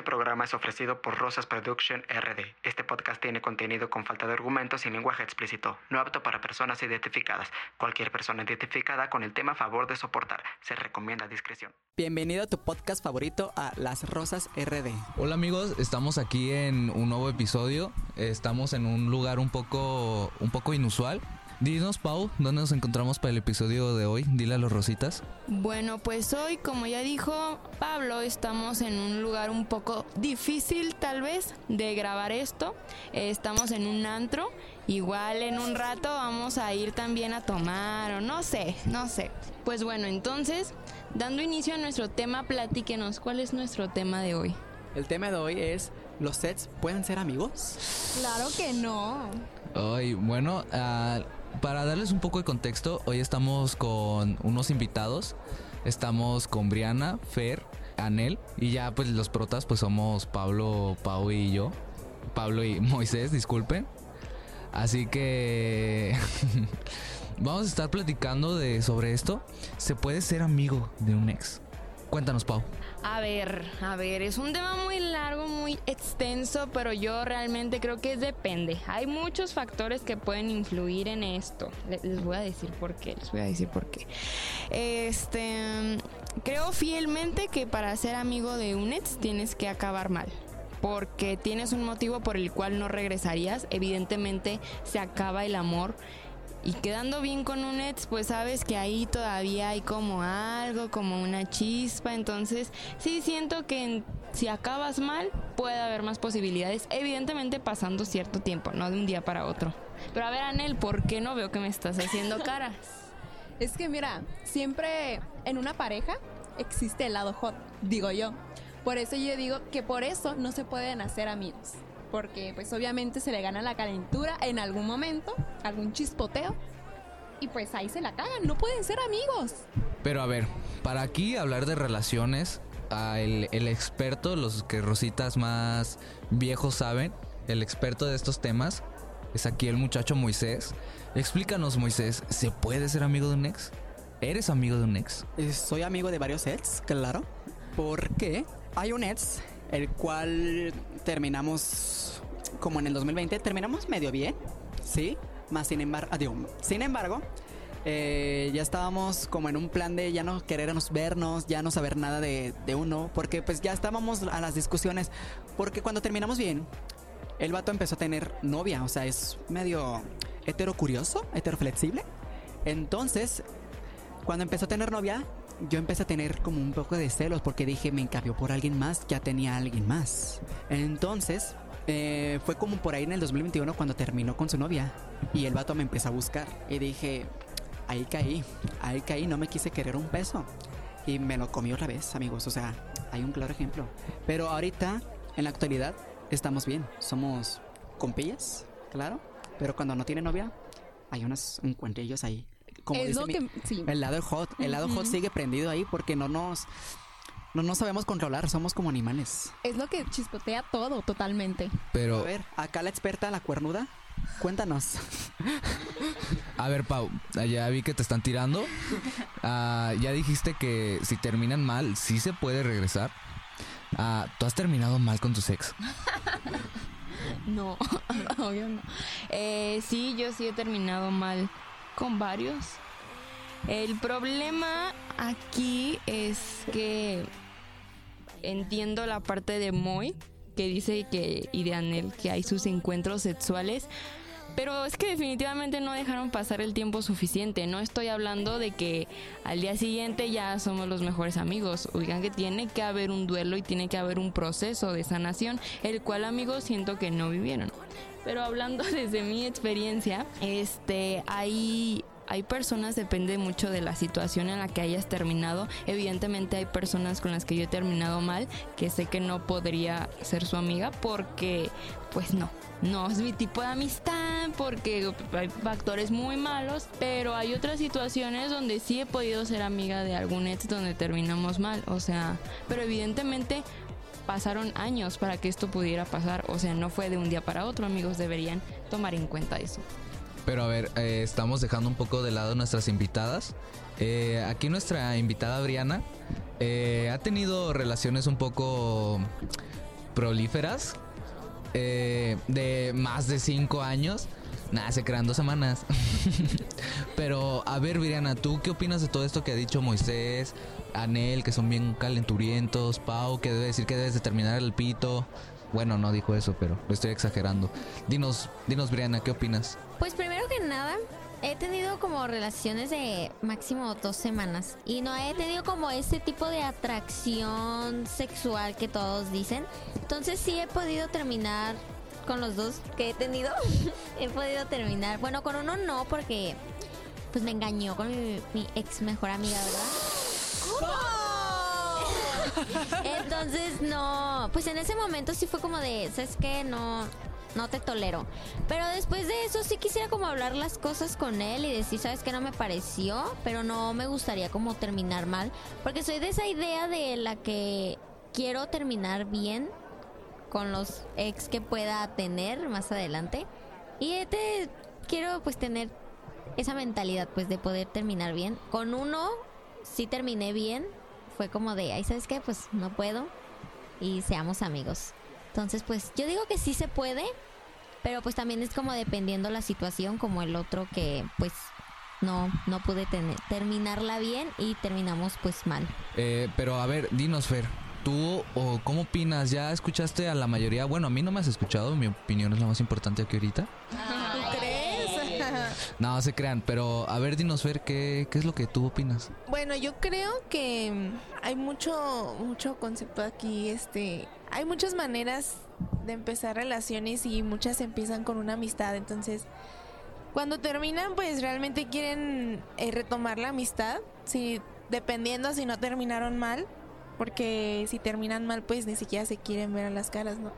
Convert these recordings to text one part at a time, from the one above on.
Este programa es ofrecido por Rosas Production RD. Este podcast tiene contenido con falta de argumentos y lenguaje explícito, no apto para personas identificadas. Cualquier persona identificada con el tema a favor de soportar. Se recomienda discreción. Bienvenido a tu podcast favorito a Las Rosas RD. Hola amigos, estamos aquí en un nuevo episodio. Estamos en un lugar un poco, un poco inusual. Dinos, Pau, ¿dónde nos encontramos para el episodio de hoy? Dile a los rositas. Bueno, pues hoy, como ya dijo Pablo, estamos en un lugar un poco difícil tal vez de grabar esto. Eh, estamos en un antro. Igual en un rato vamos a ir también a tomar o no sé, no sé. Pues bueno, entonces, dando inicio a nuestro tema, platíquenos, ¿cuál es nuestro tema de hoy? El tema de hoy es, ¿los sets pueden ser amigos? Claro que no. Ay, bueno, ah, para darles un poco de contexto, hoy estamos con unos invitados. Estamos con Briana, Fer, Anel y ya pues los protas pues somos Pablo, Pau y yo. Pablo y Moisés, disculpen. Así que vamos a estar platicando de sobre esto. ¿Se puede ser amigo de un ex? Cuéntanos, Pau. A ver, a ver, es un tema muy largo, extenso, pero yo realmente creo que depende. Hay muchos factores que pueden influir en esto. Les voy a decir por qué, les voy a decir por qué. Este, creo fielmente que para ser amigo de un ex tienes que acabar mal porque tienes un motivo por el cual no regresarías, evidentemente se acaba el amor y quedando bien con un ex, pues sabes que ahí todavía hay como algo, como una chispa. Entonces, sí siento que si acabas mal, puede haber más posibilidades. Evidentemente pasando cierto tiempo, no de un día para otro. Pero a ver, Anel, ¿por qué no veo que me estás haciendo caras? es que mira, siempre en una pareja existe el lado hot, digo yo. Por eso yo digo que por eso no se pueden hacer amigos porque pues obviamente se le gana la calentura en algún momento, algún chispoteo, y pues ahí se la cagan, no pueden ser amigos. Pero a ver, para aquí hablar de relaciones, el, el experto, los que rositas más viejos saben, el experto de estos temas, es aquí el muchacho Moisés. Explícanos, Moisés, ¿se puede ser amigo de un ex? ¿Eres amigo de un ex? Eh, soy amigo de varios ex, claro. Porque hay un ex el cual terminamos como en el 2020, terminamos medio bien, ¿sí? Más sin embargo, adiós, sin embargo, eh, ya estábamos como en un plan de ya no querernos vernos, ya no saber nada de, de, uno, porque pues ya estábamos a las discusiones, porque cuando terminamos bien, el vato empezó a tener novia, o sea, es medio hetero curioso, hetero flexible. Entonces, cuando empezó a tener novia, yo empecé a tener como un poco de celos porque dije, me encabió por alguien más, ya tenía alguien más. Entonces, eh, fue como por ahí en el 2021 cuando terminó con su novia y el vato me empezó a buscar y dije, ahí caí, ahí caí, no me quise querer un peso y me lo comí otra vez, amigos, o sea, hay un claro ejemplo. Pero ahorita, en la actualidad, estamos bien, somos compillas, claro, pero cuando no tiene novia, hay unos encuentrillos ahí es lo que, el lado hot, el lado hot sigue prendido ahí porque no nos no nos sabemos controlar, somos como animales. Es lo que chispotea todo totalmente. Pero a ver, acá la experta la cuernuda, cuéntanos. A ver, Pau, ya vi que te están tirando. Uh, ya dijiste que si terminan mal, sí se puede regresar. Uh, ¿Tú has terminado mal con tu ex? No, obvio no. Eh, sí, yo sí he terminado mal con varios. El problema aquí es que entiendo la parte de Moy que dice que y de Anel que hay sus encuentros sexuales, pero es que definitivamente no dejaron pasar el tiempo suficiente. No estoy hablando de que al día siguiente ya somos los mejores amigos. Oigan que tiene que haber un duelo y tiene que haber un proceso de sanación, el cual amigos siento que no vivieron. Pero hablando desde mi experiencia, este, hay hay personas, depende mucho de la situación en la que hayas terminado. Evidentemente hay personas con las que yo he terminado mal, que sé que no podría ser su amiga porque, pues no, no es mi tipo de amistad porque hay factores muy malos, pero hay otras situaciones donde sí he podido ser amiga de algún ex donde terminamos mal, o sea, pero evidentemente pasaron años para que esto pudiera pasar, o sea, no fue de un día para otro, amigos, deberían tomar en cuenta eso. Pero a ver, eh, estamos dejando un poco de lado nuestras invitadas. Eh, aquí nuestra invitada Briana eh, ha tenido relaciones un poco prolíferas de más de cinco años. Nada, se crean dos semanas. Pero, a ver, Viriana, ¿tú qué opinas de todo esto que ha dicho Moisés, Anel, que son bien calenturientos, Pau, que debe decir que debes de terminar el pito? Bueno, no dijo eso, pero lo estoy exagerando. Dinos, dinos, Briana, ¿qué opinas? Pues primero como relaciones de máximo dos semanas y no he tenido como ese tipo de atracción sexual que todos dicen. Entonces sí he podido terminar con los dos que he tenido. he podido terminar. Bueno, con uno no porque pues me engañó con mi, mi ex mejor amiga, ¿verdad? Entonces no, pues en ese momento sí fue como de, ¿sabes qué? No, no te tolero. Pero después de eso sí quisiera como hablar las cosas con él y decir, sabes que no me pareció, pero no me gustaría como terminar mal, porque soy de esa idea de la que quiero terminar bien con los ex que pueda tener más adelante. Y este quiero pues tener esa mentalidad pues de poder terminar bien. Con uno sí terminé bien, fue como de, ay, ¿sabes qué? Pues no puedo y seamos amigos. Entonces, pues yo digo que sí se puede, pero pues también es como dependiendo la situación, como el otro que pues no, no pude tener, terminarla bien y terminamos pues mal. Eh, pero a ver, dinos, Fer, ¿tú o cómo opinas? ¿Ya escuchaste a la mayoría? Bueno, a mí no me has escuchado, mi opinión es la más importante aquí ahorita. ¿Tú crees? No, se crean, pero a ver, dinos, Fer, ¿qué, qué es lo que tú opinas? Bueno, yo creo que hay mucho, mucho concepto aquí, este, hay muchas maneras de empezar relaciones y muchas empiezan con una amistad, entonces cuando terminan pues realmente quieren eh, retomar la amistad, si dependiendo si no terminaron mal, porque si terminan mal pues ni siquiera se quieren ver a las caras, ¿no?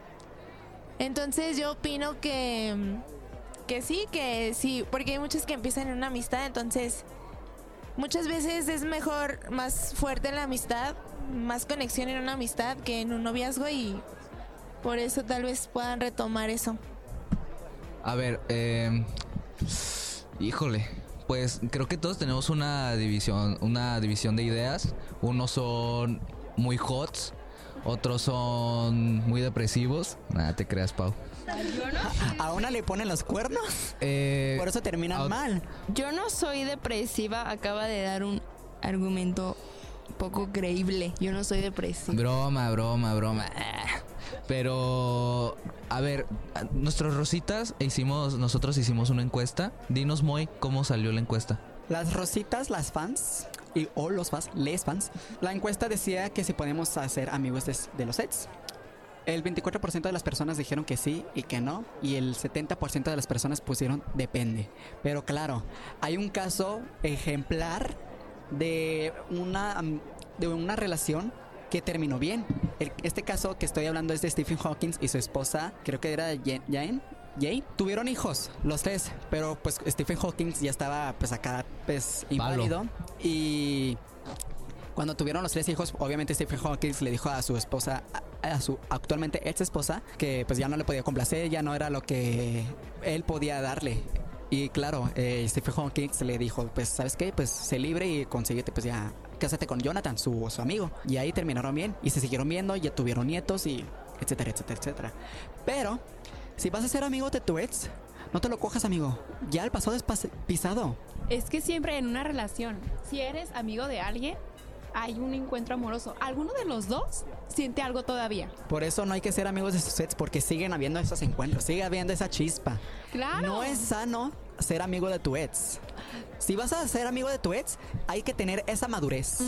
Entonces yo opino que que sí, que sí, porque hay muchos que empiezan en una amistad, entonces muchas veces es mejor más fuerte la amistad, más conexión en una amistad que en un noviazgo y por eso tal vez puedan retomar eso. A ver, eh, híjole, pues creo que todos tenemos una división, una división de ideas. Unos son muy hots, otros son muy depresivos. Nada, te creas, Pau. A una le ponen los cuernos, Eh, por eso terminan mal. Yo no soy depresiva, acaba de dar un argumento poco creíble. Yo no soy depresiva. Broma, broma, broma. Ah. Pero, a ver, nuestros rositas hicimos, nosotros hicimos una encuesta. Dinos, Moy, cómo salió la encuesta. Las rositas, las fans, y, o los fans, les fans, la encuesta decía que si podemos hacer amigos de, de los sets. El 24% de las personas dijeron que sí y que no, y el 70% de las personas pusieron depende. Pero claro, hay un caso ejemplar de una, de una relación que terminó bien. El- este caso que estoy hablando es de Stephen Hawking y su esposa, creo que era Jane. Jay tuvieron hijos, los tres, pero pues Stephen Hawking ya estaba pues acá pues inválido y cuando tuvieron los tres hijos, obviamente Stephen Hawking le dijo a su esposa, a, su actualmente ex esposa, que pues ya no le podía complacer, ya no era lo que él podía darle. Y claro, eh, Stephen Hawking le dijo, pues sabes qué, pues sé libre y consíguete pues ya, cásate con Jonathan, su, su amigo. Y ahí terminaron bien y se siguieron viendo, ya tuvieron nietos y etcétera, etcétera, etcétera. Pero, si vas a ser amigo de tu ex, no te lo cojas amigo, ya el pasado es pas- pisado. Es que siempre en una relación, si eres amigo de alguien, hay un encuentro amoroso. Alguno de los dos siente algo todavía. Por eso no hay que ser amigos de sus sets porque siguen habiendo esos encuentros, sigue habiendo esa chispa. Claro. No es sano ser amigo de tu ex. Si vas a ser amigo de tu ex, hay que tener esa madurez.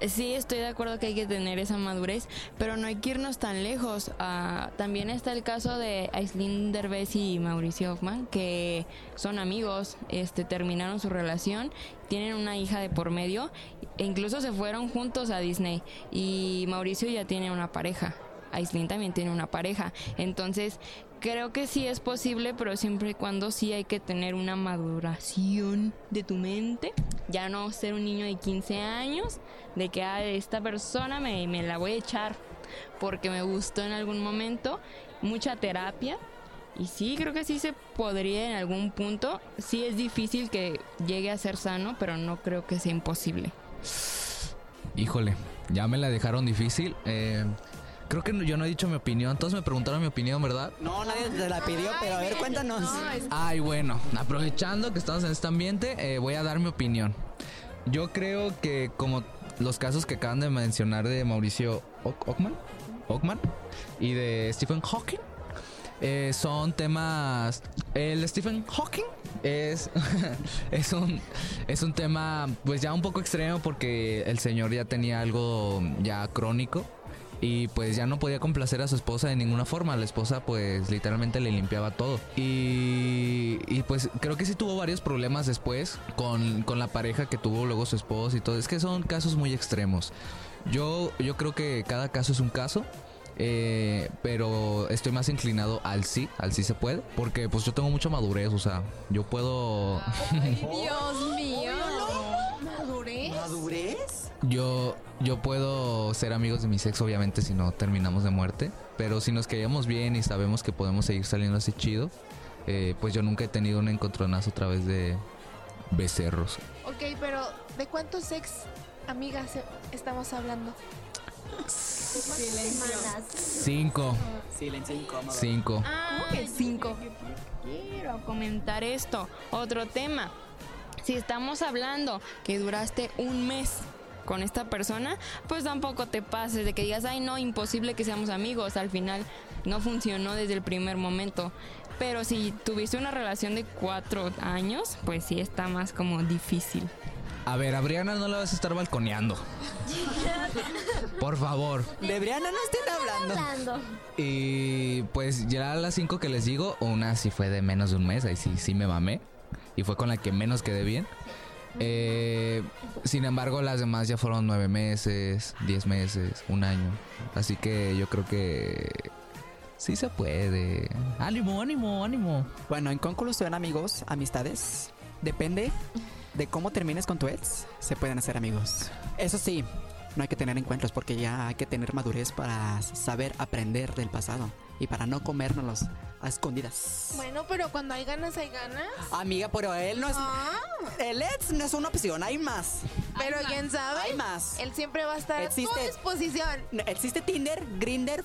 Sí, estoy de acuerdo que hay que tener esa madurez, pero no hay que irnos tan lejos. Ah, también está el caso de Aislinn Derbez y Mauricio Hoffman, que son amigos, este, terminaron su relación, tienen una hija de por medio, e incluso se fueron juntos a Disney. Y Mauricio ya tiene una pareja. Aislinn también tiene una pareja. Entonces, creo que sí es posible, pero siempre y cuando sí hay que tener una maduración de tu mente. Ya no ser un niño de 15 años, de que ah, esta persona me, me la voy a echar porque me gustó en algún momento. Mucha terapia. Y sí, creo que sí se podría en algún punto. Sí es difícil que llegue a ser sano, pero no creo que sea imposible. Híjole, ya me la dejaron difícil. Eh, Creo que no- yo no he dicho mi opinión. Todos me preguntaron mi opinión, ¿verdad? No, nadie te la pidió, pero a ver, cuéntanos. No, es- Ay, bueno, aprovechando que estamos en este ambiente, eh, voy a dar mi opinión. Yo creo que como los casos que acaban de mencionar de Mauricio Ock- Ockman, Ockman y de Stephen Hawking, eh, son temas... El Stephen Hawking es, es, un, es un tema pues ya un poco extremo porque el señor ya tenía algo ya crónico y pues ya no podía complacer a su esposa de ninguna forma. La esposa pues literalmente le limpiaba todo. Y, pues creo que sí tuvo varios problemas después con, con la pareja que tuvo luego su esposa y todo. Es que son casos muy extremos. Yo, yo creo que cada caso es un caso. eh, pero estoy más inclinado al sí, al sí se puede, porque pues yo tengo mucha madurez, o sea, yo puedo, Dios mío. ¿Madurez? Yo, yo puedo ser amigos de mi sexo, obviamente, si no terminamos de muerte. Pero si nos queríamos bien y sabemos que podemos seguir saliendo así chido, eh, pues yo nunca he tenido un encontronazo a través de becerros. Ok, pero ¿de cuántos ex amigas eh, estamos hablando? Cinco, Silencio incómodo. cinco. Ah, que cinco? Quiero comentar esto. Otro tema. Si estamos hablando que duraste un mes con esta persona, pues tampoco te pases de que digas, ay no, imposible que seamos amigos. Al final no funcionó desde el primer momento. Pero si tuviste una relación de cuatro años, pues sí está más como difícil. A ver, a Briana no la vas a estar balconeando. Por favor. De Briana no estén hablando. Hablando. Y pues ya las cinco que les digo, una sí fue de menos de un mes, ahí sí, sí me mamé. Y fue con la que menos quedé bien. Eh, sin embargo, las demás ya fueron nueve meses, diez meses, un año. Así que yo creo que sí se puede. Ánimo, ánimo, ánimo. Bueno, en conclusión, amigos, amistades, depende de cómo termines con tu ex, se pueden hacer amigos. Eso sí, no hay que tener encuentros porque ya hay que tener madurez para saber aprender del pasado y para no comérnoslos a escondidas. Bueno, pero cuando hay ganas, hay ganas. Amiga, pero él no es... Ah, El ex no es una opción, hay más. pero quién sabe. Hay más. Él siempre va a estar a tu Existe- disposición. Existe Tinder, Grinder,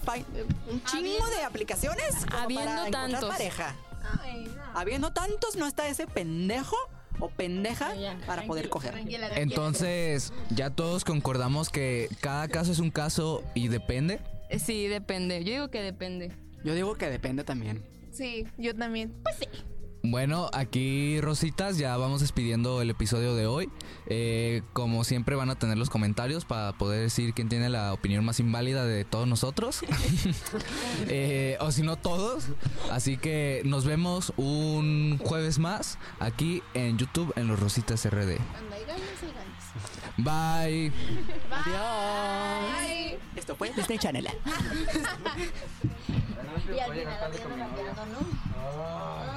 un chingo de aplicaciones como Habiendo para encontrar tantos. pareja. Ay, no. Habiendo tantos, no está ese pendejo o pendeja para poder coger. Entonces, ya todos concordamos que cada caso es un caso y depende. Eh, Sí, depende. Yo digo que depende. Yo digo que depende también. Sí, yo también. Pues sí. Bueno, aquí Rositas, ya vamos despidiendo el episodio de hoy. Eh, como siempre van a tener los comentarios para poder decir quién tiene la opinión más inválida de todos nosotros. Eh, o si no todos. Así que nos vemos un jueves más aquí en YouTube en los Rositas RD. Cuando hay ganas, hay ganas. Bye. Adiós. Esto fue Disney Channel. Y al final ¿no?